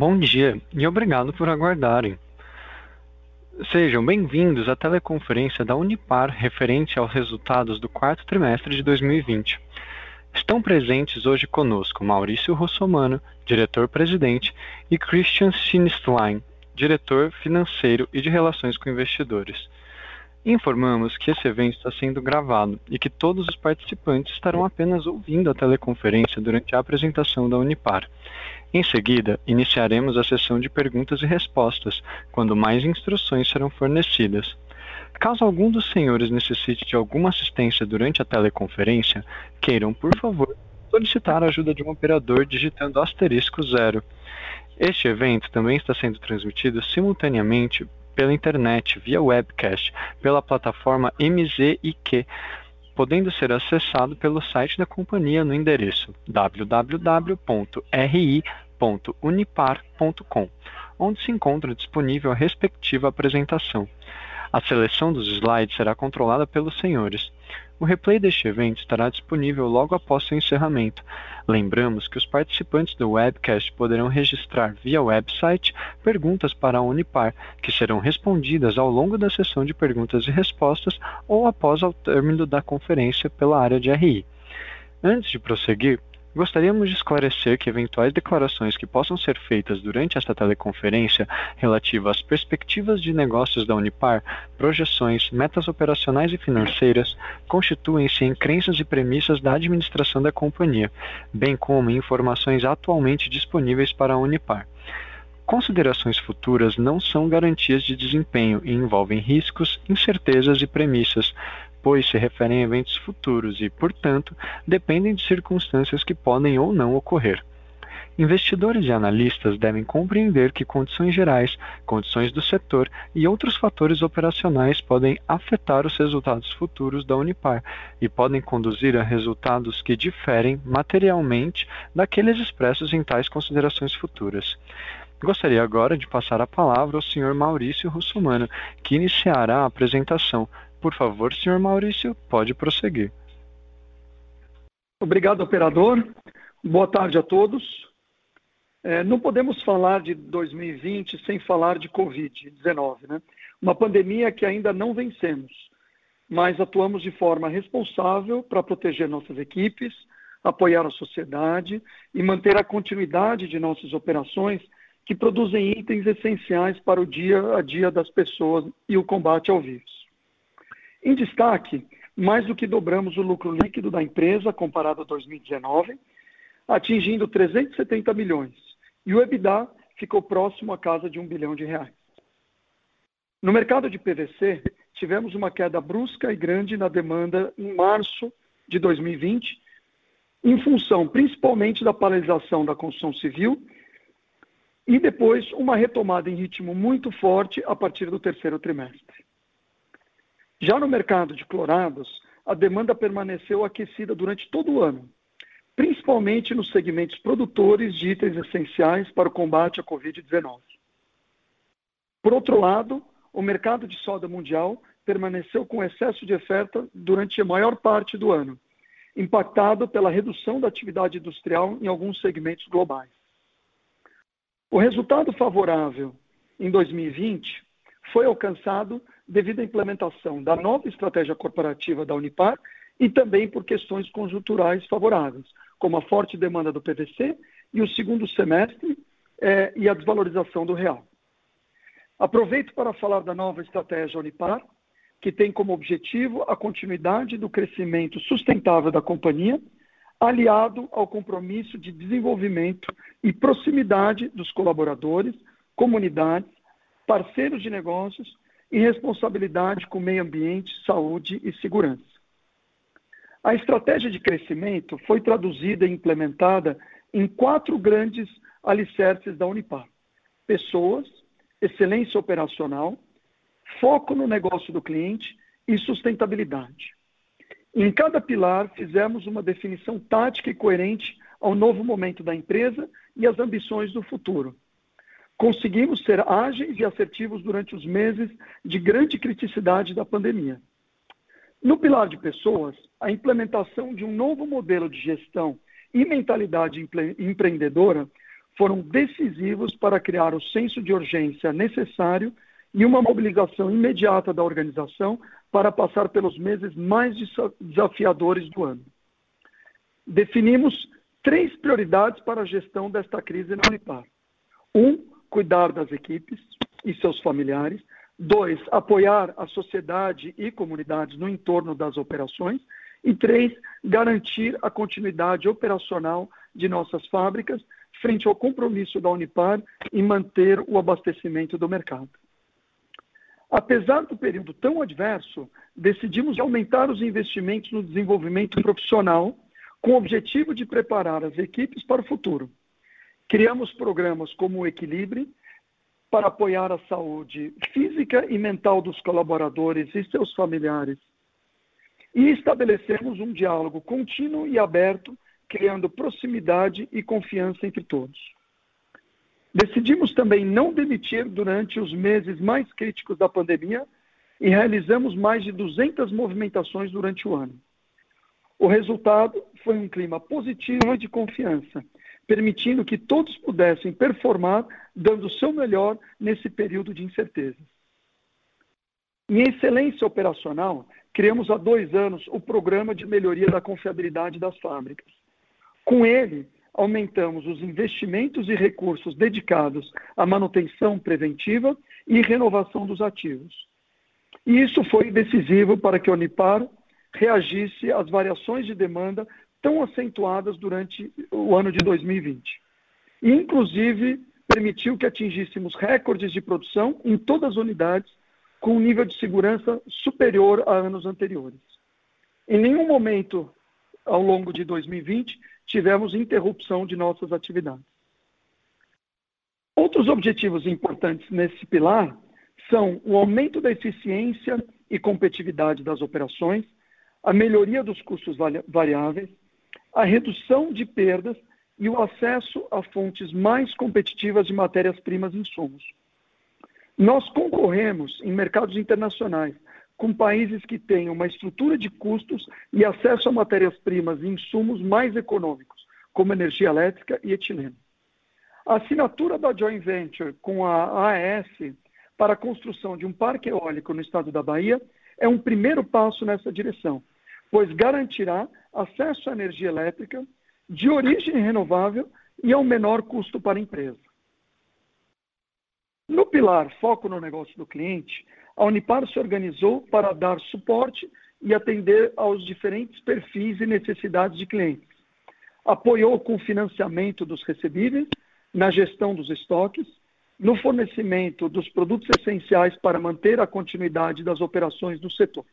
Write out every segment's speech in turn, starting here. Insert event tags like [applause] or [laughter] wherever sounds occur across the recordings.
Bom dia e obrigado por aguardarem. Sejam bem-vindos à teleconferência da Unipar referente aos resultados do quarto trimestre de 2020. Estão presentes hoje conosco Maurício Rossomano, diretor-presidente, e Christian Sinistlein, diretor financeiro e de relações com investidores. Informamos que esse evento está sendo gravado e que todos os participantes estarão apenas ouvindo a teleconferência durante a apresentação da Unipar. Em seguida, iniciaremos a sessão de perguntas e respostas, quando mais instruções serão fornecidas. Caso algum dos senhores necessite de alguma assistência durante a teleconferência, queiram, por favor, solicitar a ajuda de um operador digitando asterisco zero. Este evento também está sendo transmitido simultaneamente pela internet via webcast pela plataforma MZIQ, podendo ser acessado pelo site da companhia no endereço www.ri.unipar.com, onde se encontra disponível a respectiva apresentação. A seleção dos slides será controlada pelos senhores. O replay deste evento estará disponível logo após seu encerramento. Lembramos que os participantes do webcast poderão registrar via website perguntas para a Unipar, que serão respondidas ao longo da sessão de perguntas e respostas ou após o término da conferência pela área de RI. Antes de prosseguir, Gostaríamos de esclarecer que eventuais declarações que possam ser feitas durante esta teleconferência relativas às perspectivas de negócios da Unipar, projeções, metas operacionais e financeiras, constituem-se em crenças e premissas da administração da companhia, bem como em informações atualmente disponíveis para a Unipar. Considerações futuras não são garantias de desempenho e envolvem riscos, incertezas e premissas, pois se referem a eventos futuros e, portanto, dependem de circunstâncias que podem ou não ocorrer. Investidores e analistas devem compreender que condições gerais, condições do setor e outros fatores operacionais podem afetar os resultados futuros da Unipar e podem conduzir a resultados que diferem materialmente daqueles expressos em tais considerações futuras. Gostaria agora de passar a palavra ao Sr. Maurício Russomano, que iniciará a apresentação. Por favor, senhor Maurício, pode prosseguir. Obrigado, operador. Boa tarde a todos. É, não podemos falar de 2020 sem falar de Covid-19, né? Uma pandemia que ainda não vencemos, mas atuamos de forma responsável para proteger nossas equipes, apoiar a sociedade e manter a continuidade de nossas operações que produzem itens essenciais para o dia a dia das pessoas e o combate ao vírus. Em destaque, mais do que dobramos o lucro líquido da empresa comparado a 2019, atingindo 370 milhões, e o EBITDA ficou próximo à casa de um bilhão de reais. No mercado de PVC, tivemos uma queda brusca e grande na demanda em março de 2020, em função principalmente da paralisação da construção civil e depois uma retomada em ritmo muito forte a partir do terceiro trimestre. Já no mercado de clorados, a demanda permaneceu aquecida durante todo o ano, principalmente nos segmentos produtores de itens essenciais para o combate à Covid-19. Por outro lado, o mercado de soda mundial permaneceu com excesso de oferta durante a maior parte do ano, impactado pela redução da atividade industrial em alguns segmentos globais. O resultado favorável em 2020 foi alcançado devido à implementação da nova estratégia corporativa da Unipar e também por questões conjunturais favoráveis, como a forte demanda do PVC e o segundo semestre eh, e a desvalorização do real. Aproveito para falar da nova estratégia Unipar, que tem como objetivo a continuidade do crescimento sustentável da companhia, aliado ao compromisso de desenvolvimento e proximidade dos colaboradores, comunidades, parceiros de negócios e responsabilidade com meio ambiente, saúde e segurança. A estratégia de crescimento foi traduzida e implementada em quatro grandes alicerces da Unipar: pessoas, excelência operacional, foco no negócio do cliente e sustentabilidade. Em cada pilar, fizemos uma definição tática e coerente ao novo momento da empresa e às ambições do futuro, conseguimos ser ágeis e assertivos durante os meses de grande criticidade da pandemia. No pilar de pessoas, a implementação de um novo modelo de gestão e mentalidade empreendedora foram decisivos para criar o senso de urgência necessário e uma mobilização imediata da organização para passar pelos meses mais desafiadores do ano. Definimos três prioridades para a gestão desta crise na Unipar. Um, cuidar das equipes e seus familiares. Dois, apoiar a sociedade e comunidades no entorno das operações. E três, garantir a continuidade operacional de nossas fábricas frente ao compromisso da Unipar em manter o abastecimento do mercado. Apesar do período tão adverso, decidimos aumentar os investimentos no desenvolvimento profissional com o objetivo de preparar as equipes para o futuro. Criamos programas como o Equilibre para apoiar a saúde física e mental dos colaboradores e seus familiares. E estabelecemos um diálogo contínuo e aberto, criando proximidade e confiança entre todos. Decidimos também não demitir durante os meses mais críticos da pandemia e realizamos mais de 200 movimentações durante o ano. O resultado foi um clima positivo e de confiança, permitindo que todos pudessem performar dando o seu melhor nesse período de incertezas. Em excelência operacional, criamos há dois anos o Programa de Melhoria da Confiabilidade das Fábricas. Com ele, aumentamos os investimentos e recursos dedicados à manutenção preventiva e renovação dos ativos. E isso foi decisivo para que a Unipar reagisse às variações de demanda tão acentuadas durante o ano de 2020. E, inclusive, permitiu que atingíssemos recordes de produção em todas as unidades, com um nível de segurança superior a anos anteriores. Em nenhum momento ao longo de 2020 tivemos interrupção de nossas atividades. Outros objetivos importantes nesse pilar são o aumento da eficiência e competitividade das operações, a melhoria dos custos variáveis, a redução de perdas e o acesso a fontes mais competitivas de matérias-primas e insumos. Nós concorremos em mercados internacionais com países que têm uma estrutura de custos e acesso a matérias-primas e insumos mais econômicos, como energia elétrica e etileno. A assinatura da joint venture com a AES para a construção de um parque eólico no estado da Bahia é um primeiro passo nessa direção, pois garantirá acesso à energia elétrica de origem renovável e a um menor custo para a empresa. No pilar Foco no Negócio do Cliente, a Unipar se organizou para dar suporte e atender aos diferentes perfis e necessidades de clientes. Apoiou com o financiamento dos recebíveis, na gestão dos estoques, no fornecimento dos produtos essenciais para manter a continuidade das operações do setor.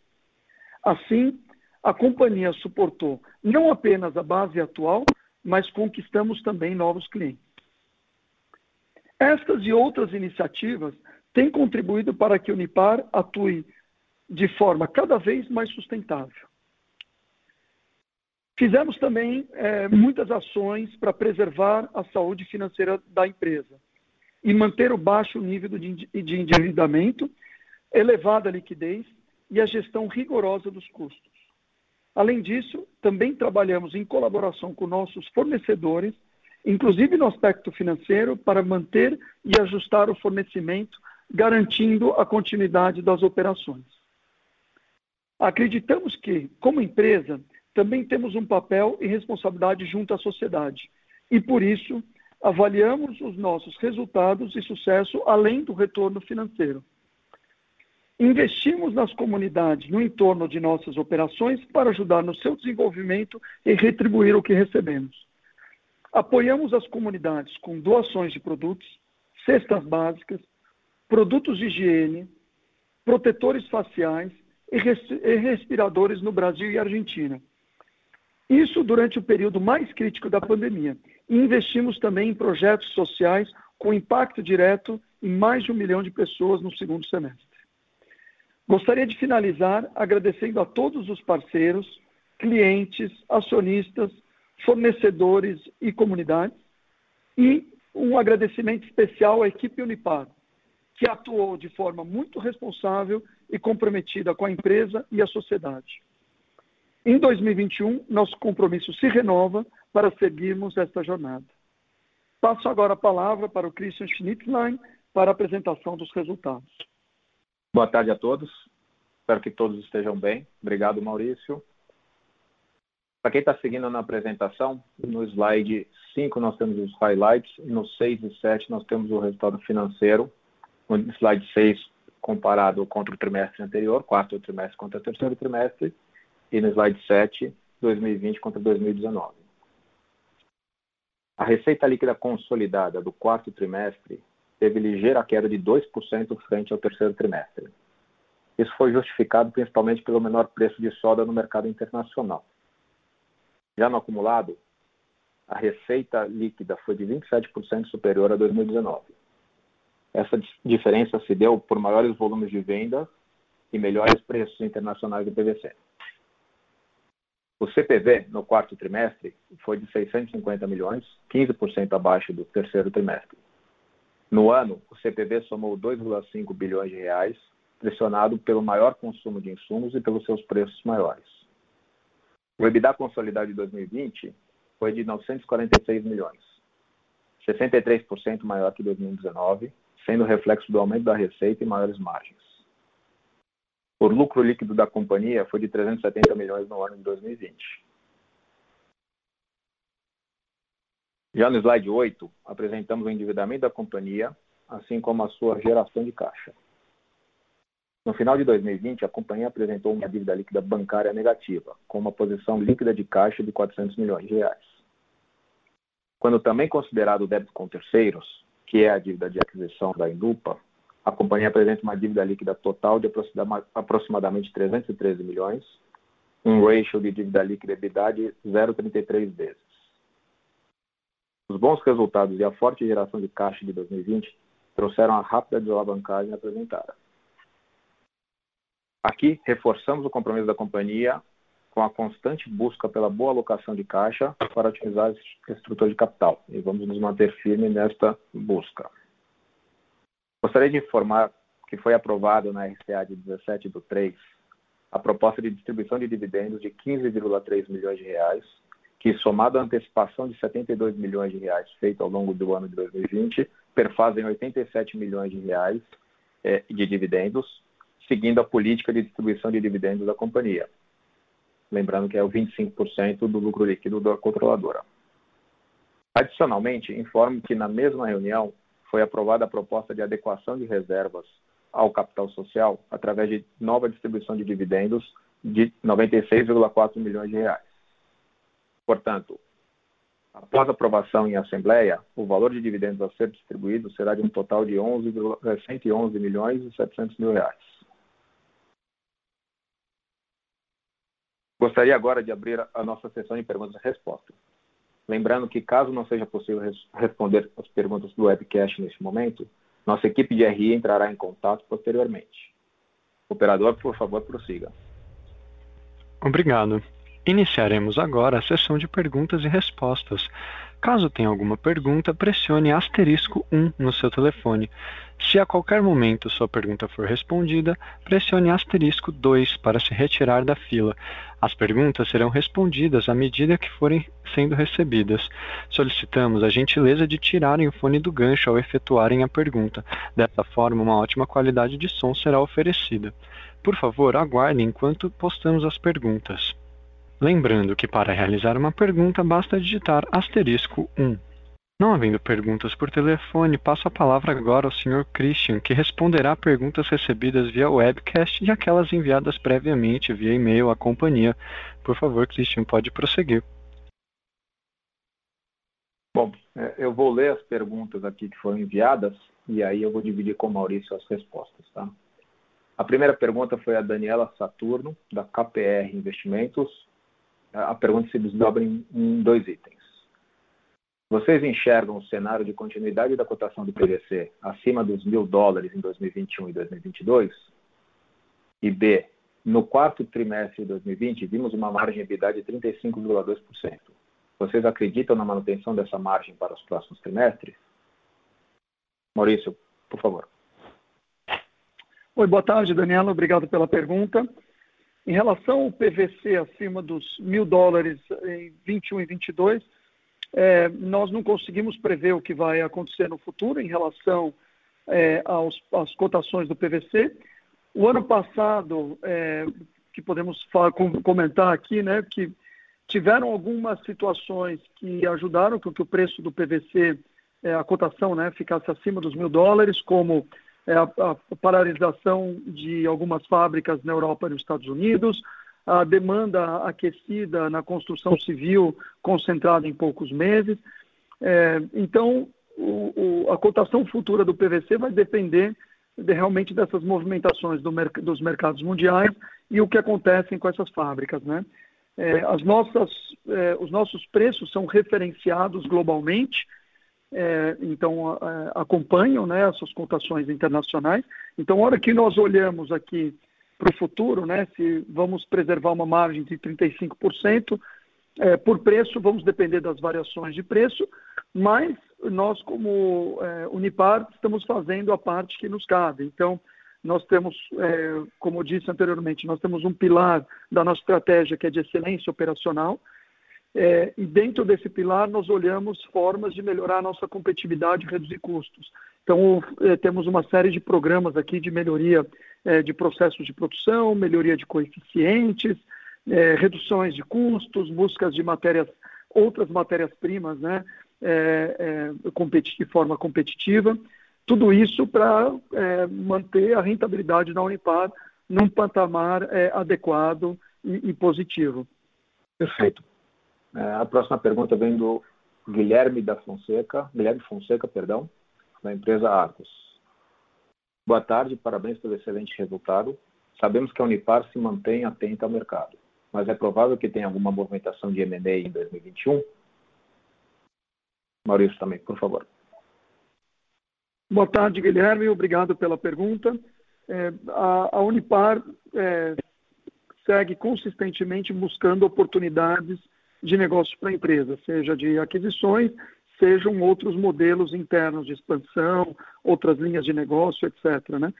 Assim, a companhia suportou não apenas a base atual, mas conquistamos também novos clientes. Estas e outras iniciativas tem contribuído para que Unipar atue de forma cada vez mais sustentável. Fizemos também é, muitas ações para preservar a saúde financeira da empresa e manter o baixo nível de endividamento, elevada liquidez e a gestão rigorosa dos custos. Além disso, também trabalhamos em colaboração com nossos fornecedores, inclusive no aspecto financeiro, para manter e ajustar o fornecimento garantindo a continuidade das operações. Acreditamos que, como empresa, também temos um papel e responsabilidade junto à sociedade e, por isso, avaliamos os nossos resultados e sucesso além do retorno financeiro. Investimos nas comunidades no entorno de nossas operações para ajudar no seu desenvolvimento e retribuir o que recebemos. Apoiamos as comunidades com doações de produtos, cestas básicas, produtos de higiene, protetores faciais e respiradores no Brasil e Argentina. Isso durante o período mais crítico da pandemia. E investimos também em projetos sociais com impacto direto em mais de um milhão de pessoas no segundo semestre. Gostaria de finalizar agradecendo a todos os parceiros, clientes, acionistas, fornecedores e comunidades, e um agradecimento especial à equipe Unipar, que atuou de forma muito responsável e comprometida com a empresa e a sociedade. Em 2021, nosso compromisso se renova para seguirmos esta jornada. Passo agora a palavra para o Christian Schnitzlein para a apresentação dos resultados. Boa tarde a todos. Espero que todos estejam bem. Obrigado, Maurício. Para quem está seguindo na apresentação, no slide 5 nós temos os highlights, no 6 e 7 nós temos o resultado financeiro. No slide 6, comparado contra o trimestre anterior, quarto trimestre contra o terceiro trimestre, e no slide 7, 2020 contra 2019. A receita líquida consolidada do quarto trimestre teve ligeira queda de 2% frente ao terceiro trimestre. Isso foi justificado principalmente pelo menor preço de soda no mercado internacional. Já no acumulado, a receita líquida foi de 27% superior a 2019. Essa diferença se deu por maiores volumes de venda e melhores preços internacionais do PVC. O CPV no quarto trimestre foi de 650 milhões, 15% abaixo do terceiro trimestre. No ano, o CPV somou 2,5 bilhões de reais, pressionado pelo maior consumo de insumos e pelos seus preços maiores. O EBITDA consolidado de 2020 foi de 946 milhões, 63% maior que 2019, sendo reflexo do aumento da receita e maiores margens. O lucro líquido da companhia foi de 370 milhões no ano de 2020. Já no slide 8, apresentamos o endividamento da companhia, assim como a sua geração de caixa. No final de 2020, a companhia apresentou uma dívida líquida bancária negativa, com uma posição líquida de caixa de 400 milhões de reais. Quando também considerado o débito com terceiros, que é a dívida de aquisição da Indupa, a companhia apresenta uma dívida líquida total de aproximadamente 313 milhões, um ratio de dívida líquida EBITDA de 0,33 vezes. Os bons resultados e a forte geração de caixa de 2020 trouxeram a rápida desalavancagem apresentada. Aqui, reforçamos o compromisso da companhia com a constante busca pela boa alocação de caixa para otimizar a estrutura de capital e vamos nos manter firmes nesta busca. Gostaria de informar que foi aprovado na RCA de 17 do 3 a proposta de distribuição de dividendos de 15,3 milhões de reais, que somado à antecipação de 72 milhões de reais feita ao longo do ano de 2020, perfazem 87 milhões de reais eh, de dividendos, seguindo a política de distribuição de dividendos da companhia. Lembrando que é o 25% do lucro líquido da controladora. Adicionalmente, informo que na mesma reunião foi aprovada a proposta de adequação de reservas ao capital social através de nova distribuição de dividendos de 96,4 milhões de reais. Portanto, após aprovação em assembleia, o valor de dividendos a ser distribuído será de um total de 11, 111 milhões e 700 mil reais. Gostaria agora de abrir a nossa sessão de perguntas e respostas. Lembrando que, caso não seja possível res responder as perguntas do webcast neste momento, nossa equipe de RI entrará em contato posteriormente. Operador, por favor, prossiga. Obrigado. Iniciaremos agora a sessão de perguntas e respostas. Caso tenha alguma pergunta, pressione asterisco 1 no seu telefone. Se a qualquer momento sua pergunta for respondida, pressione asterisco 2 para se retirar da fila. As perguntas serão respondidas à medida que forem sendo recebidas. Solicitamos a gentileza de tirarem o fone do gancho ao efetuarem a pergunta. Dessa forma, uma ótima qualidade de som será oferecida. Por favor, aguardem enquanto postamos as perguntas. Lembrando que para realizar uma pergunta basta digitar asterisco 1. Não havendo perguntas por telefone, passo a palavra agora ao Sr. Christian, que responderá perguntas recebidas via webcast e aquelas enviadas previamente via e-mail à companhia. Por favor, Christian, pode prosseguir. Bom, é, eu vou ler as perguntas aqui que foram enviadas e aí eu vou dividir com o Maurício as respostas, tá? A primeira pergunta foi a Daniela Saturno, da KPR Investimentos a pergunta se desdobra em, em dois itens. Vocês enxergam o cenário de continuidade da cotação do PVC acima dos mil dólares em 2021 e 2022? E B, no quarto trimestre de 2020, vimos uma margem EBITDA de 35,2%. Vocês acreditam na manutenção dessa margem para os próximos trimestres? Maurício, por favor. Oi, boa tarde, Daniela. Obrigado pela pergunta. Em relação ao PVC acima dos mil dólares em 21 e 22, é, nós não conseguimos prever o que vai acontecer no futuro em relação é, aos, às cotações do PVC. O ano passado, é, que podemos falar, comentar aqui, né, que tiveram algumas situações que ajudaram com que o preço do PVC, é, a cotação, né, ficasse acima dos mil dólares, como a, a paralisação de algumas fábricas na Europa e nos Estados Unidos, a demanda aquecida na construção civil concentrada em poucos meses. É, então, o, o, a cotação futura do PVC vai depender de, realmente dessas movimentações do dos mercados mundiais e o que acontece com essas fábricas. Né? É, as nossas, é, os nossos preços são referenciados globalmente, é, então acompanham né, essas cotações internacionais. Então, a hora que nós olhamos aqui para o futuro, né, se vamos preservar uma margem de 35%, é, por preço, vamos depender das variações de preço, mas nós, como é, Unipar, estamos fazendo a parte que nos cabe. Então, nós temos, é, como eu disse anteriormente, nós temos um pilar da nossa estratégia que é de excelência operacional, é, e dentro desse pilar nós olhamos formas de melhorar a nossa competitividade e reduzir custos. Então, é, temos uma série de programas aqui de melhoria é, de processos de produção, melhoria de coeficientes, é, reduções de custos, buscas de matérias, outras matérias-primas, né, é, é de forma competitiva. Tudo isso para manter a rentabilidade da Unipar num patamar adequado e, e, positivo. Perfeito. A próxima pergunta vem do Guilherme da Fonseca, Guilherme Fonseca, perdão, da empresa Arcos. Boa tarde, parabéns pelo excelente resultado. Sabemos que a Unipar se mantém atenta ao mercado, mas é provável que tenha alguma movimentação de M&A em 2021? Maurício também, por favor. Boa tarde, Guilherme. Obrigado pela pergunta. É, a, a, Unipar é, segue consistentemente buscando oportunidades de negócio para a empresa, seja de aquisições, sejam outros modelos internos de expansão, outras linhas de negócio, etc. Né?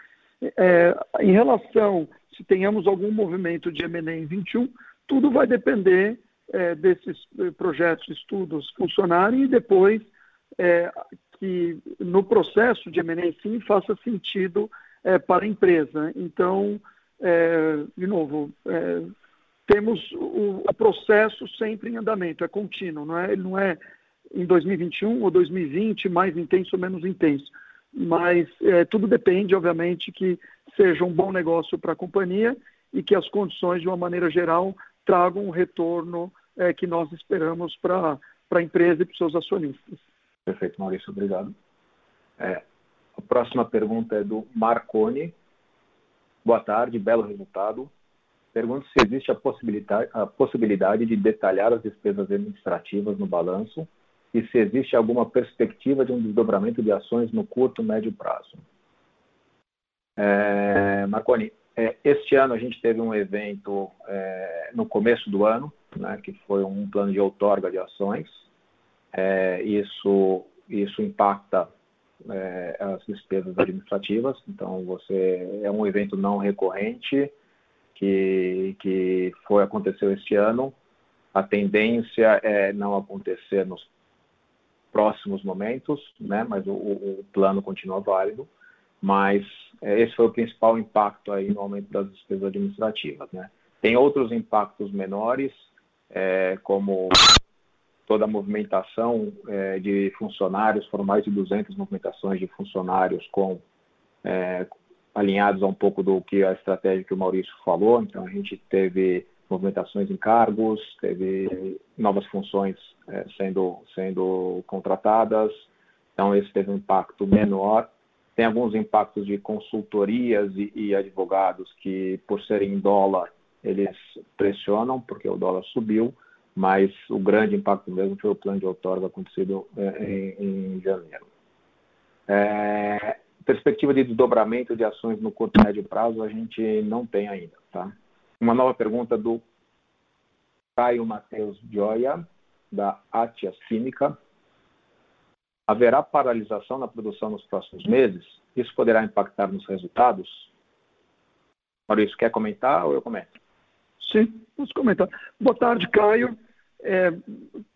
É, em relação se tenhamos algum movimento de M&A em 21, tudo vai depender é, desses eh, projetos, estudos funcionarem e depois é, que no processo de M&A sim faça sentido é, para a empresa. Então, é, de novo, é, temos o, o, processo sempre em andamento, é contínuo, não é, ele não é em 2021 ou 2020 mais intenso ou menos intenso. Mas é, tudo depende, obviamente, que seja um bom negócio para a companhia e que as condições, de uma maneira geral, tragam um retorno é, que nós esperamos para a empresa e para os seus acionistas. Perfeito, Maurício, obrigado. É, a próxima pergunta é do Marconi. Boa tarde, belo resultado. Pergunto se existe a possibilidade, a possibilidade de detalhar as despesas administrativas no balanço e se existe alguma perspectiva de um desdobramento de ações no curto, médio prazo. É, Marconi, é, este ano a gente teve um evento é, no começo do ano, né, que foi um plano de outorga de ações. É, isso, isso impacta é, as despesas administrativas, então você é um evento não recorrente que, que foi aconteceu este ano. A tendência é não acontecer nos próximos momentos, né? mas o, o plano continua válido. Mas é, esse foi o principal impacto aí no aumento das despesas administrativas. Né? Tem outros impactos menores, é, como toda a movimentação é, de funcionários, foram mais de 200 movimentações de funcionários com é, alinhados a um pouco do que a estratégia que o Maurício falou. Então a gente teve movimentações em cargos, teve novas funções é, sendo, sendo contratadas, então esse teve um impacto menor. Tem alguns impactos de consultorias e, e advogados que, por serem em dólar, eles pressionam, porque o dólar subiu, mas o grande impacto mesmo foi o plano de outorga acontecido é, em, em, janeiro. É, perspectiva de desdobramento de ações no curto e médio prazo a gente não tem ainda, tá? Uma nova pergunta do Caio Matheus Joia, da Atias Química. Haverá paralisação na produção nos próximos meses? Isso poderá impactar nos resultados? Maurício, quer comentar ou eu comento? Sim, posso comentar. Boa tarde, Caio. é,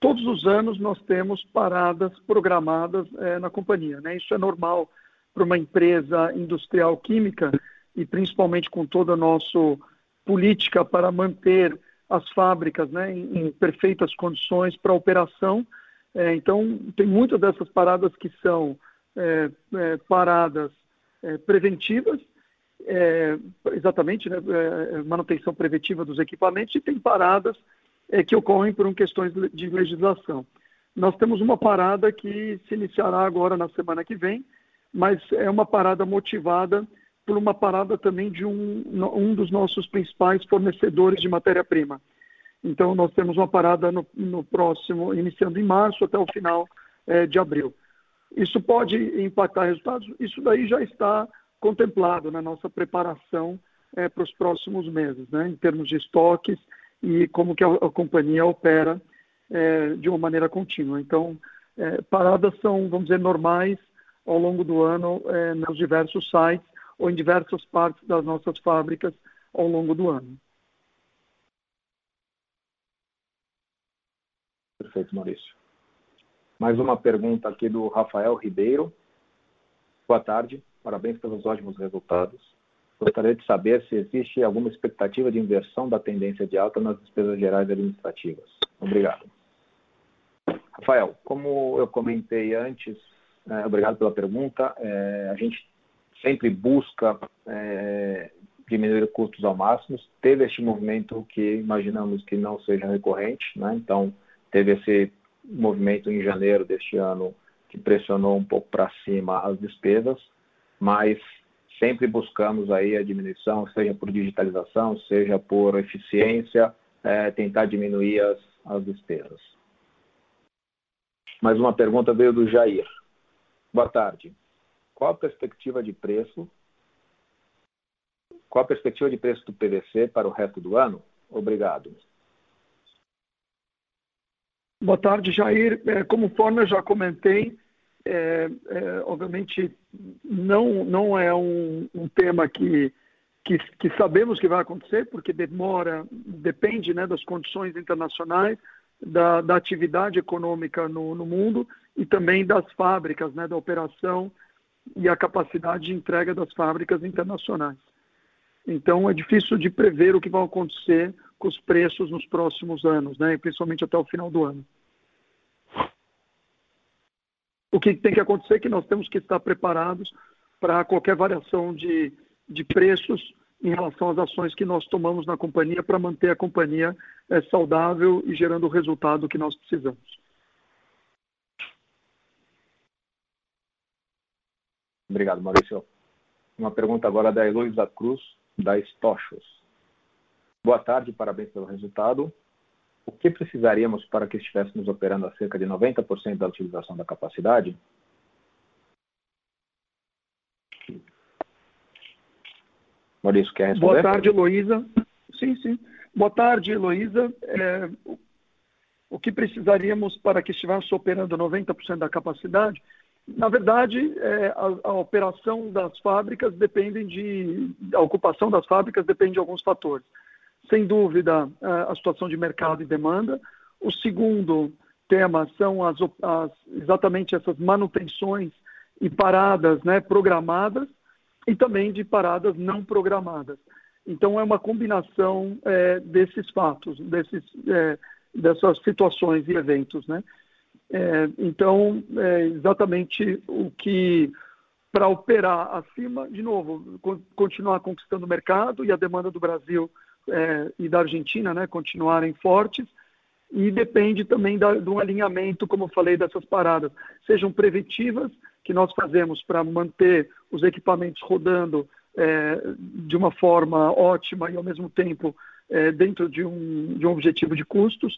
todos os anos nós temos paradas programadas é, na companhia. Né? Isso é normal para uma empresa industrial química e principalmente com toda a nossa política para manter as fábricas né, em, em perfeitas condições para operação. É, então, tem muitas dessas paradas que são é, é, paradas é, preventivas, é, exatamente, né, é, manutenção preventiva dos equipamentos, e tem paradas que ocorrem por questões de legislação. Nós temos uma parada que se iniciará agora na semana que vem, mas é uma parada motivada por uma parada também de um, um dos nossos principais fornecedores de matéria-prima. Então, nós temos uma parada no, no, próximo, iniciando em março até o final é, de abril. Isso pode impactar resultados? Isso daí já está contemplado na nossa preparação é, para os próximos meses, né, em termos de estoques e como que a, a companhia opera é, de uma maneira contínua. Então, é, paradas são, vamos dizer, normais ao longo do ano é, nos diversos sites ou em diversas partes das nossas fábricas ao longo do ano. Perfeito, Maurício. Mais uma pergunta aqui do Rafael Ribeiro. Boa tarde, parabéns pelos ótimos resultados. Gostaria de saber se existe alguma expectativa de inversão da tendência de alta nas despesas gerais administrativas. Obrigado. Rafael, como eu comentei antes, é, obrigado pela pergunta. É, a gente sempre busca é, diminuir custos ao máximo. Teve este movimento que imaginamos que não seja recorrente, né? então teve esse movimento em janeiro deste ano que pressionou um pouco para cima as despesas, mas sempre buscamos aí a diminuição, seja por digitalização, seja por eficiência, é, tentar diminuir as, as despesas. Mais uma pergunta veio do Jair. Boa tarde. Qual a perspectiva de preço? Qual a perspectiva de preço do PVC para o resto do ano? Obrigado. Boa tarde, Jair. É, como forma eu já comentei, é, é, obviamente não, não é um, um tema que, que, que, sabemos que vai acontecer, porque demora, depende né, das condições internacionais, da, da atividade econômica no, no, mundo e também das fábricas, né, da operação e a capacidade de entrega das fábricas internacionais. Então é difícil de prever o que vai acontecer com os preços nos próximos anos, né? principalmente até o final do ano. O que tem que acontecer é que nós temos que estar preparados para qualquer variação de, de preços em relação às ações que nós tomamos na companhia para manter a companhia é, saudável e gerando o resultado que nós precisamos. Obrigado, Maurício. Uma pergunta agora da Heloísa Cruz, da Stochos. Boa tarde, parabéns pelo resultado. O que precisaríamos para que estivéssemos operando a cerca de 90% da utilização da capacidade? Maurício, quer responder? Boa tarde, Heloísa. Sim, sim. Boa tarde, Heloísa. É, o que precisaríamos para que estivéssemos operando 90% da capacidade? Na verdade, é, a, a, operação das fábricas depende de. A ocupação das fábricas depende de alguns fatores sem dúvida, a situação de mercado e demanda. O segundo tema são as, as, exatamente essas manutenções e paradas né, programadas e também de paradas não programadas. Então, é uma combinação é, desses fatos, desses, é, dessas situações e eventos. Né? É, então, é exatamente o que, para operar acima, de novo, continuar conquistando o mercado e a demanda do Brasil é, e da Argentina né, continuarem fortes, e depende também da, do alinhamento, como eu falei, dessas paradas, sejam preventivas, que nós fazemos para manter os equipamentos rodando é, de uma forma ótima e, ao mesmo tempo, é, dentro de um, de um objetivo de custos,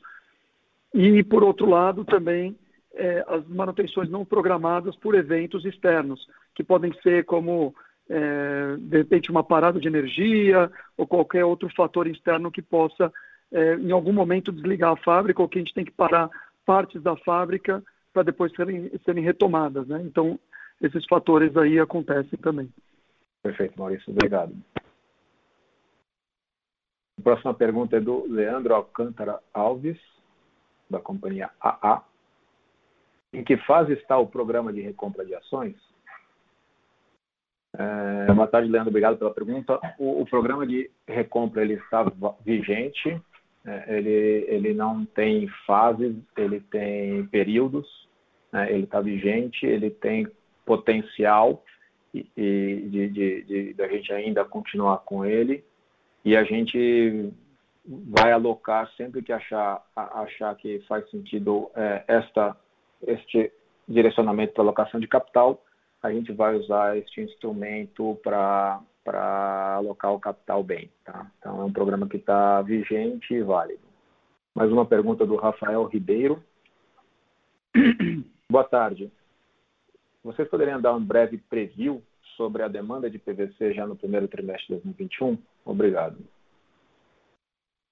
e, por outro lado, também é, as manutenções não programadas por eventos externos, que podem ser como é, de repente uma parada de energia ou qualquer outro fator externo que possa, é, em algum momento, desligar a fábrica ou que a gente tem que parar partes da fábrica para depois serem, serem retomadas. Né? Então, esses fatores aí acontecem também. Perfeito, Maurício. Obrigado. A próxima pergunta é do Leandro Alcântara Alves. da companhia AA. Em que fase está o programa de recompra de ações? É, boa tarde, Leandro. Obrigado pela pergunta. O, o programa de recompra ele está vigente. É, ele, ele não tem fases, ele tem períodos. Né, ele está vigente, ele tem potencial e, e de, de, de, de a gente ainda continuar com ele. E a gente vai alocar sempre que achar, achar que faz sentido é, esta, este direcionamento para alocação de capital, a gente vai usar este instrumento para alocar o capital bem. Tá? Então, é um programa que está vigente e válido. Mais uma pergunta do Rafael Ribeiro. [clears throat] Boa tarde. Vocês poderiam dar um breve preview sobre a demanda de PVC já no primeiro trimestre de 2021? Obrigado.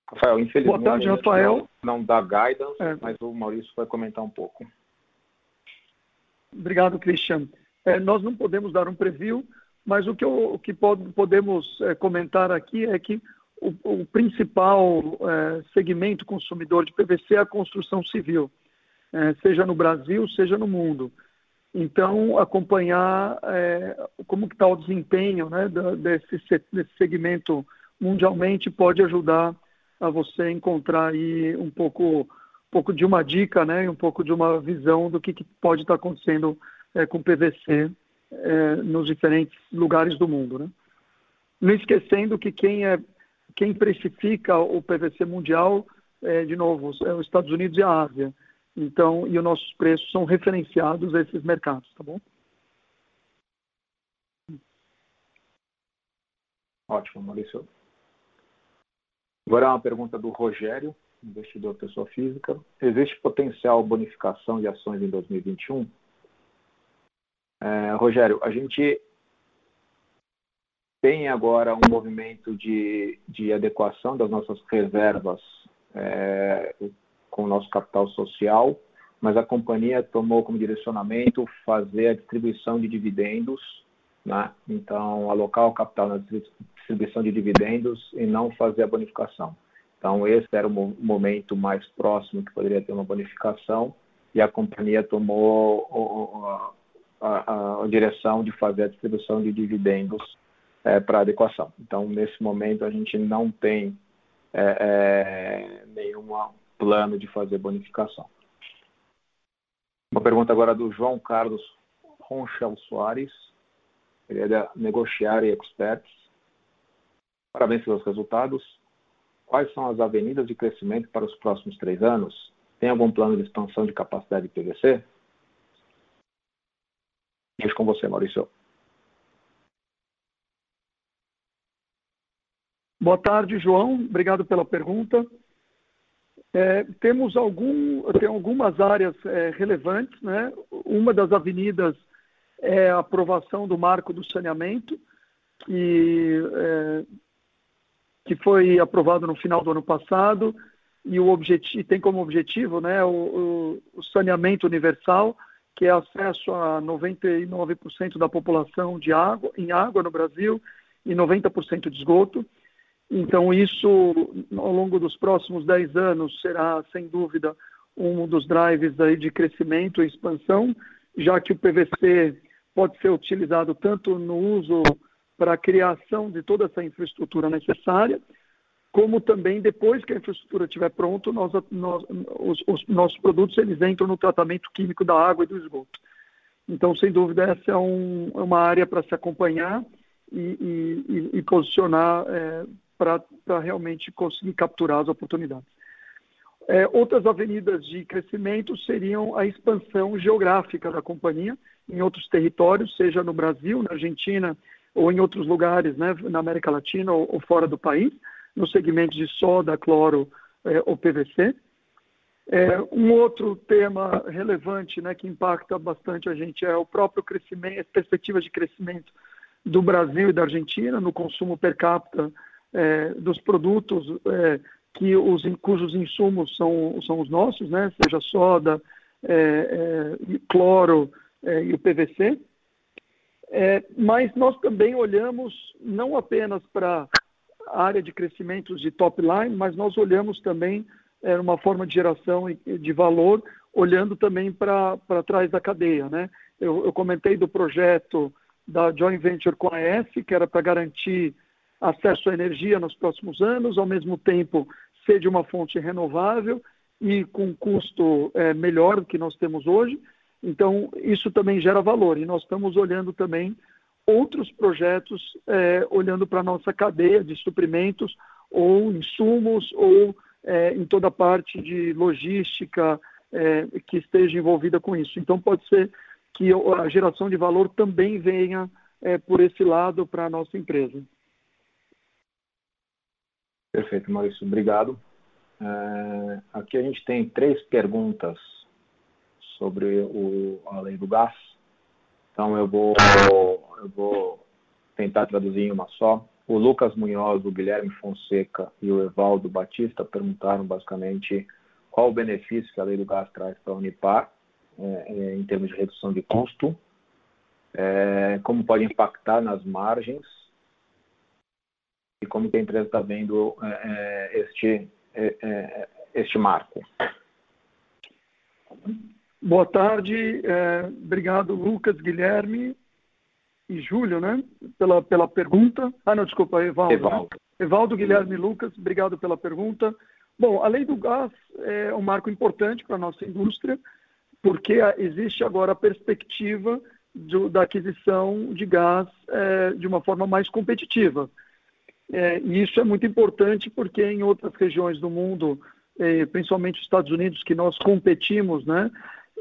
Rafael, infelizmente, Boa tarde, Rafael. Não, não dá guidance, é. mas o Maurício vai comentar um pouco. Obrigado, Christian. É, nós não podemos dar um preview, mas o que, eu, o que pode, podemos é, comentar aqui é que o, o principal é, segmento consumidor de PVC é a construção civil, é, seja no Brasil, seja no mundo. Então, acompanhar é, como está o desempenho né, desse, desse segmento mundialmente pode ajudar a você encontrar aí um pouco, pouco de uma dica, né, um pouco de uma visão do que, que pode estar acontecendo é, com PVC é, nos diferentes lugares do mundo, né? Não esquecendo que quem é quem precifica o PVC mundial, é, de novo, é os Estados Unidos e a Ásia. Então, e os nossos preços são referenciados a esses mercados, tá bom? Ótimo, Maurício. Agora uma pergunta do Rogério, investidor pessoa física. Existe potencial bonificação de ações em 2021? É, Rogério, a gente tem agora um movimento de, de adequação das nossas reservas é, com o nosso capital social, mas a companhia tomou como direcionamento fazer a distribuição de dividendos, né? então alocar o capital na distribuição de dividendos e não fazer a bonificação. Então esse era o momento mais próximo que poderia ter uma bonificação e a companhia tomou a, a, a direção de fazer a distribuição de dividendos é, para adequação. Então, nesse momento, a gente não tem é, é, nenhum plano de fazer bonificação. Uma pergunta agora do João Carlos Ronchel Soares, ele é da Negociar e Experts. Parabéns pelos resultados. Quais são as avenidas de crescimento para os próximos três anos? Tem algum plano de expansão de capacidade de PVC? Deixo com você, Maurício. Boa tarde, João. Obrigado pela pergunta. É, temos algum, tem algumas áreas é, relevantes. Né? Uma das avenidas é a aprovação do marco do saneamento, que, é, que foi aprovado no final do ano passado e objetivo, tem como objetivo né, o, o saneamento universal, que é acesso a 99% da população de água, em água no Brasil e 90% de esgoto. Então, isso, ao longo dos próximos 10 anos, será, sem dúvida, um dos drives aí de crescimento e expansão, já que o PVC pode ser utilizado tanto no uso para a criação de toda essa infraestrutura necessária, como também depois que a infraestrutura estiver pronta, nós, nós, os, os, nossos produtos eles entram no tratamento químico da água e do esgoto. Então, sem dúvida, essa é, um, é uma área para se acompanhar e, e, e posicionar é, para realmente conseguir capturar as oportunidades. É, outras avenidas de crescimento seriam a expansão geográfica da companhia em outros territórios, seja no Brasil, na Argentina ou em outros lugares, né, na América Latina ou, ou fora do país, no segmento de soda, cloro é, ou PVC. É, um outro tema relevante né, que impacta bastante a gente é o próprio crescimento, as perspectivas de crescimento do Brasil e da Argentina no consumo per capita é, dos produtos que os, cujos insumos são, são os nossos, né? seja soda, cloro e o PVC. É, mas nós também olhamos não apenas para a área de crescimentos de top line, mas nós olhamos também é, uma forma de geração de valor, olhando também para trás da cadeia. Né? Eu, eu, comentei do projeto da joint venture com a ES, que era para garantir acesso à energia nos próximos anos, ao mesmo tempo ser de uma fonte renovável e com custo é, melhor do que nós temos hoje. Então, isso também gera valor. E nós estamos olhando também outros projetos, é, olhando para a nossa cadeia de suprimentos ou insumos ou é, em toda a parte de logística é, que esteja envolvida com isso. Então, pode ser que a geração de valor também venha por esse lado para a nossa empresa. Perfeito, Maurício. Obrigado. Aqui a gente tem três perguntas sobre o, a lei do gás. Então eu vou, eu vou tentar traduzir em uma só. O Lucas Munhoz, o Guilherme Fonseca e o Evaldo Batista perguntaram basicamente qual o benefício que a lei do gás traz para a Unipar é, é, em termos de redução de custo, é, como pode impactar nas margens e como a empresa está vendo é, é, este é, este marco. Boa tarde, é, obrigado Lucas, Guilherme e Júlio, né, pela, pela pergunta. Ah, não, desculpa, Evaldo. Evaldo, né? Evaldo Guilherme e Lucas, obrigado pela pergunta. Bom, a lei do gás é um marco importante para a nossa indústria, porque existe agora a perspectiva do, da aquisição de gás é, de uma forma mais competitiva. É, e isso é muito importante porque em outras regiões do mundo, é, principalmente os Estados Unidos, que nós competimos, né,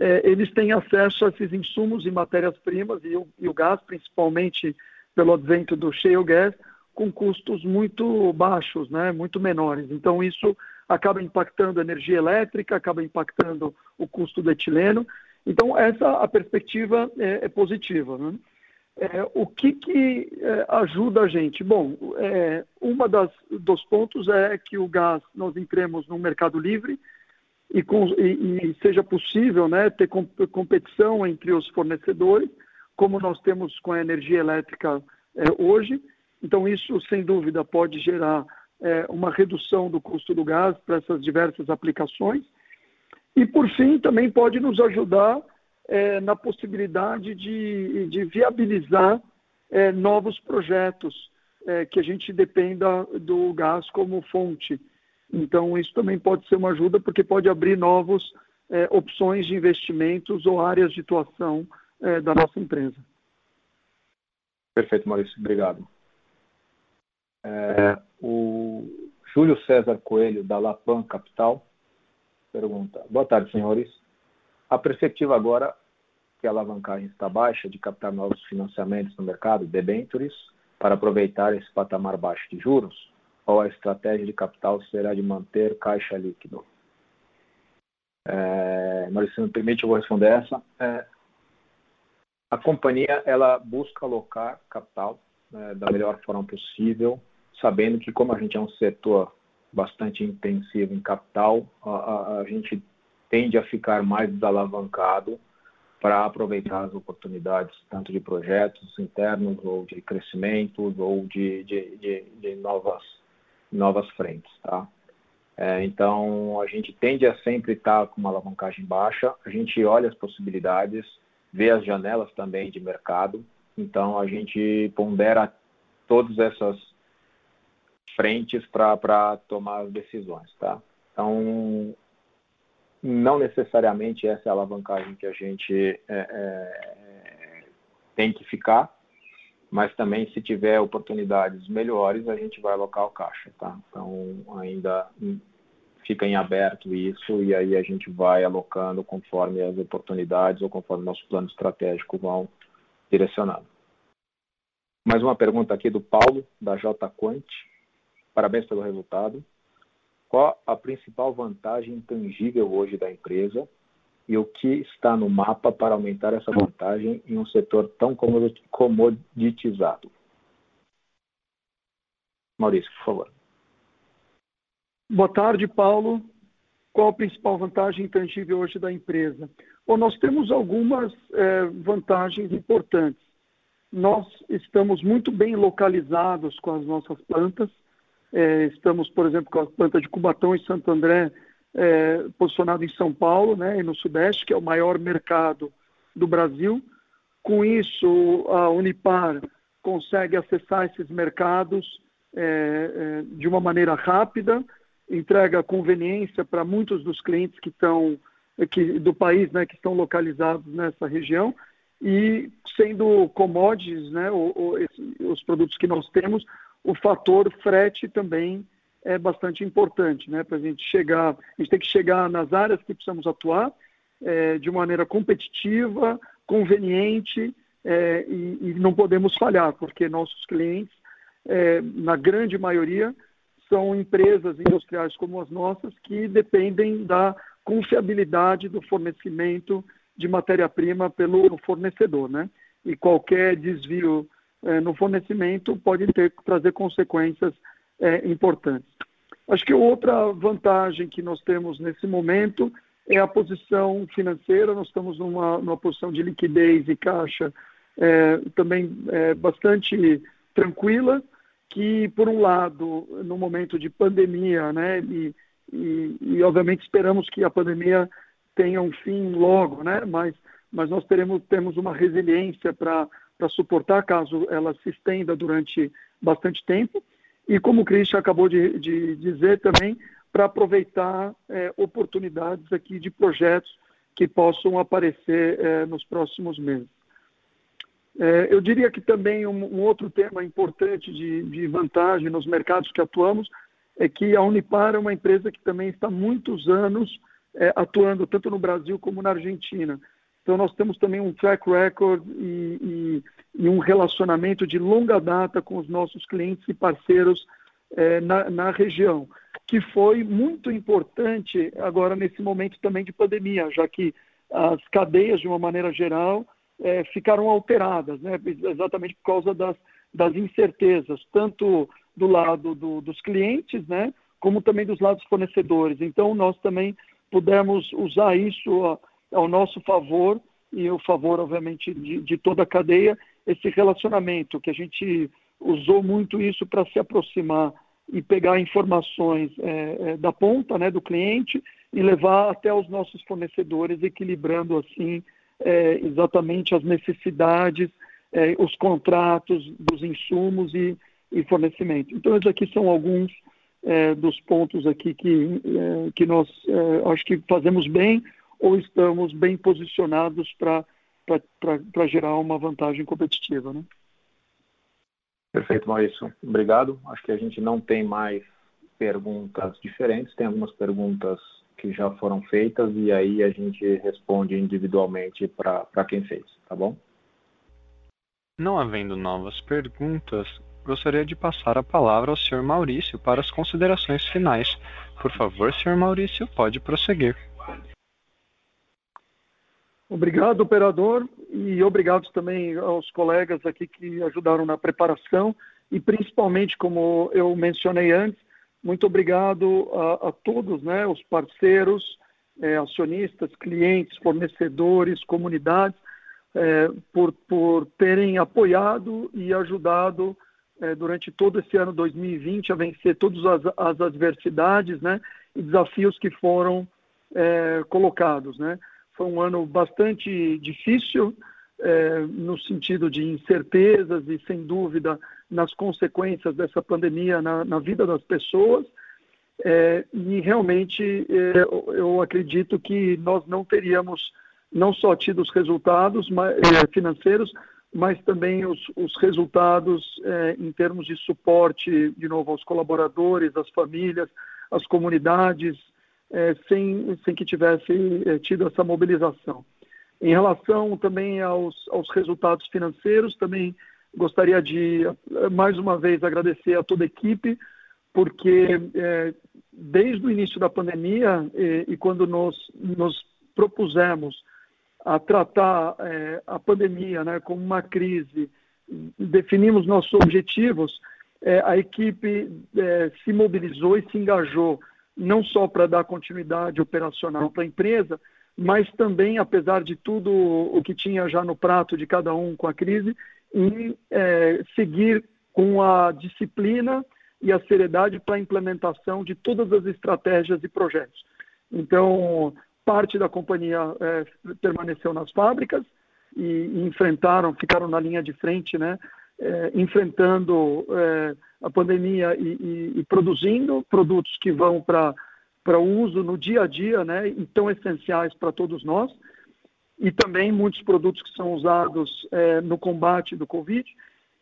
é, eles têm acesso a esses insumos e matérias-primas e, e, o gás, principalmente pelo advento do shale gas, com custos muito baixos, né, muito menores. Então isso acaba impactando a energia elétrica, acaba impactando o custo do etileno. Então essa a perspectiva é, é positiva. Né? É, o que, que é, ajuda a gente? Bom, é, uma das dos pontos é que o gás nós entremos no mercado livre e, e, e seja possível né, ter competição entre os fornecedores, como nós temos com a energia elétrica é, hoje. Então isso, sem dúvida, pode gerar é, uma redução do custo do gás para essas diversas aplicações. E, por fim, também pode nos ajudar é, na possibilidade de, de viabilizar é, novos projetos é, que a gente dependa do gás como fonte. Então, isso também pode ser uma ajuda, porque pode abrir novas é, opções de investimentos ou áreas de atuação é, da nossa empresa. Perfeito, Maurício. Obrigado. É, o Júlio César Coelho, da Lapan Capital, pergunta: Boa tarde, senhores. A perspectiva agora que a alavancagem está baixa de captar novos financiamentos no mercado, debentures, para aproveitar esse patamar baixo de juros, ou a estratégia de capital será de manter caixa líquido? É, Maurício, me permite, eu vou responder essa. É, a companhia ela busca alocar capital né, da melhor forma possível, sabendo que como a gente é um setor bastante intensivo em capital, a, a, a gente tende a ficar mais desalavancado para aproveitar as oportunidades, tanto de projetos internos, ou de crescimento, ou de, de, de, de novas, novas frentes. Tá? É, então, a gente tende a sempre estar com uma alavancagem baixa, a gente olha as possibilidades, vê as janelas também de mercado, então a gente pondera todas essas frentes para tomar as decisões. Tá? Então, não necessariamente essa é a alavancagem que a gente é, é, tem que ficar, mas também se tiver oportunidades melhores, a gente vai alocar o caixa, tá? Então, ainda fica em aberto isso e aí a gente vai alocando conforme as oportunidades ou conforme nosso plano estratégico vão direcionando. Mais uma pergunta aqui do Paulo, da J Quant. Parabéns pelo resultado. Qual a principal vantagem intangível hoje da empresa e o que está no mapa para aumentar essa vantagem em um setor tão comoditizado? Maurício, por favor. Boa tarde, Paulo. Qual a principal vantagem intangível hoje da empresa? Bom, nós temos algumas é, vantagens importantes. Nós estamos muito bem localizados com as nossas plantas, é, estamos, por exemplo, com a planta de Cubatão em Santo André, é, posicionado em São Paulo né, e no Sudeste, que é o maior mercado do Brasil. Com isso, a Unipar consegue acessar esses mercados é, é, de uma maneira rápida, entrega conveniência para muitos dos clientes que estão que, do país, né, que estão localizados nessa região e sendo commodities, né, o, o, esse, os produtos que nós temos, o fator frete também é bastante importante, né, para a gente chegar, a gente tem que chegar nas áreas que precisamos atuar é, de maneira competitiva, conveniente é, e, e, não podemos falhar, porque nossos clientes, é, na grande maioria, são empresas industriais como as nossas que dependem da confiabilidade do fornecimento de matéria-prima pelo fornecedor, né? E qualquer desvio é, no fornecimento pode ter trazer consequências é, importantes. Acho que outra vantagem que nós temos nesse momento é a posição financeira. Nós estamos numa, numa posição de liquidez e caixa é, também é, bastante tranquila, que, por um lado, no momento de pandemia, né, e, e, e, obviamente esperamos que a pandemia tenha um fim logo, né, mas, mas nós teremos, temos uma resiliência para suportar caso ela se estenda durante bastante tempo. E como o Christian acabou de, de dizer também, para aproveitar é, oportunidades aqui de projetos que possam aparecer é, nos próximos meses. É, eu diria que também um, um outro tema importante de, de, vantagem nos mercados que atuamos é que a Unipar é uma empresa que também está há muitos anos é, atuando tanto no Brasil como na Argentina. Então nós temos também um track record e, e, e um relacionamento de longa data com os nossos clientes e parceiros é, na, na, região, que foi muito importante agora nesse momento também de pandemia, já que as cadeias, de uma maneira geral, é, ficaram alteradas, né, exatamente por causa das, das incertezas, tanto do lado do, dos clientes, né, como também dos lados fornecedores. Então, nós também pudemos usar isso ao nosso favor e o favor, obviamente, de, de toda a cadeia, esse relacionamento que a gente usou muito isso para se aproximar e pegar informações é, é, da ponta né, do cliente e levar até os nossos fornecedores, equilibrando assim é, exatamente as necessidades, é, os contratos dos insumos e, e, fornecimento. Então, esses aqui são alguns é, dos pontos aqui que, que nós acho que fazemos bem ou estamos bem posicionados para gerar uma vantagem competitiva. Né? Perfeito, Maurício. Obrigado. Acho que a gente não tem mais perguntas diferentes, tem algumas perguntas que já foram feitas e aí a gente responde individualmente para quem fez, tá bom? Não havendo novas perguntas, gostaria de passar a palavra ao Sr. Maurício para as considerações finais. Por favor, Sr. Maurício, pode prosseguir. Obrigado, operador, e obrigado também aos colegas aqui que ajudaram na preparação e principalmente, como eu mencionei antes, muito obrigado a, a todos, né, os parceiros, é, acionistas, clientes, fornecedores, comunidades, é, por, por terem apoiado e ajudado é, durante todo esse ano 2020 a vencer todas as, as adversidades né, e desafios que foram colocados. Né. Foi um ano bastante difícil, é, no sentido de incertezas e, sem dúvida, nas consequências dessa pandemia na, na vida das pessoas. É, e realmente é, eu acredito que nós não teríamos não só tido os resultados mas, é, financeiros, mas também os, os resultados é, em termos de suporte, de novo, aos colaboradores, às famílias, às comunidades, é, sem, sem que tivesse é, tido essa mobilização. Em relação também aos, aos resultados financeiros, também gostaria de, mais uma vez, agradecer a toda a equipe, porque é, desde o início da pandemia e, e quando nós nos propusemos a tratar é, a pandemia né, como uma crise, definimos nossos objetivos, é, a equipe é, se mobilizou e se engajou não só para dar continuidade operacional para a empresa, mas também, apesar de tudo o que tinha já no prato de cada um com a crise, em é, seguir com a disciplina e a seriedade para a implementação de todas as estratégias e projetos. Então, parte da companhia é, permaneceu nas fábricas e, e, enfrentaram, ficaram na linha de frente, né, é, enfrentando é, a pandemia e, e, e, produzindo produtos que vão para uso no dia a dia, né, e tão essenciais para todos nós, e também muitos produtos que são usados é, no combate do Covid,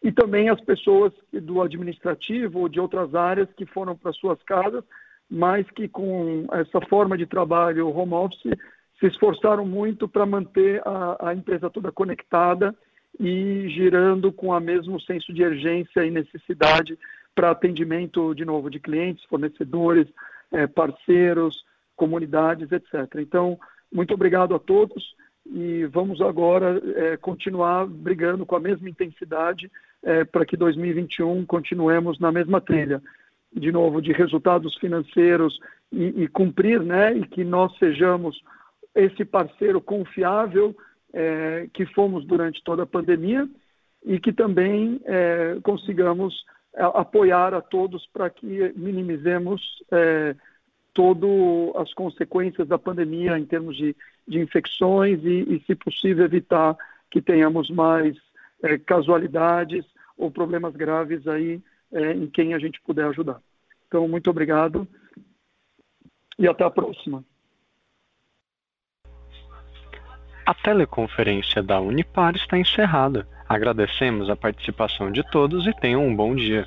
e também as pessoas do administrativo ou de outras áreas que foram para suas casas, mas que com essa forma de trabalho home office se esforçaram muito para manter a, a, empresa toda conectada e girando com o mesmo senso de urgência e necessidade para atendimento, de novo, de clientes, fornecedores, é, parceiros, comunidades, etc. Então, muito obrigado a todos e vamos agora é, continuar brigando com a mesma intensidade é, para que 2021 continuemos na mesma trilha. De novo, de resultados financeiros e, e cumprir, né, e que nós sejamos esse parceiro confiável é, que fomos durante toda a pandemia e que também é, consigamos é, apoiar a todos para que minimizemos é, todas as consequências da pandemia em termos de, de infecções e, e, se possível, evitar que tenhamos mais é, casualidades ou problemas graves aí é, em quem a gente puder ajudar. Então, muito obrigado e até a próxima. A teleconferência da Unipar está encerrada. Agradecemos a participação de todos e tenham um bom dia.